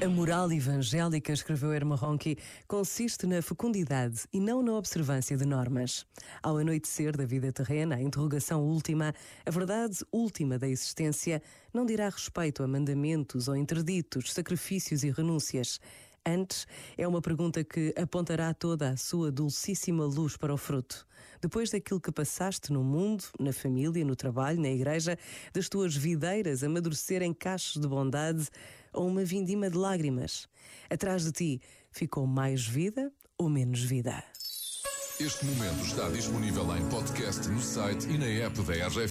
A moral evangélica, escreveu Irma Ronchi, consiste na fecundidade e não na observância de normas. Ao anoitecer da vida terrena, a interrogação última, a verdade última da existência, não dirá respeito a mandamentos ou interditos, sacrifícios e renúncias. Antes, é uma pergunta que apontará toda a sua dulcíssima luz para o fruto. Depois daquilo que passaste no mundo, na família, no trabalho, na igreja, das tuas videiras amadurecerem cachos de bondade ou uma vindima de lágrimas, atrás de ti ficou mais vida ou menos vida? Este momento está disponível em podcast no site e na app da RGF.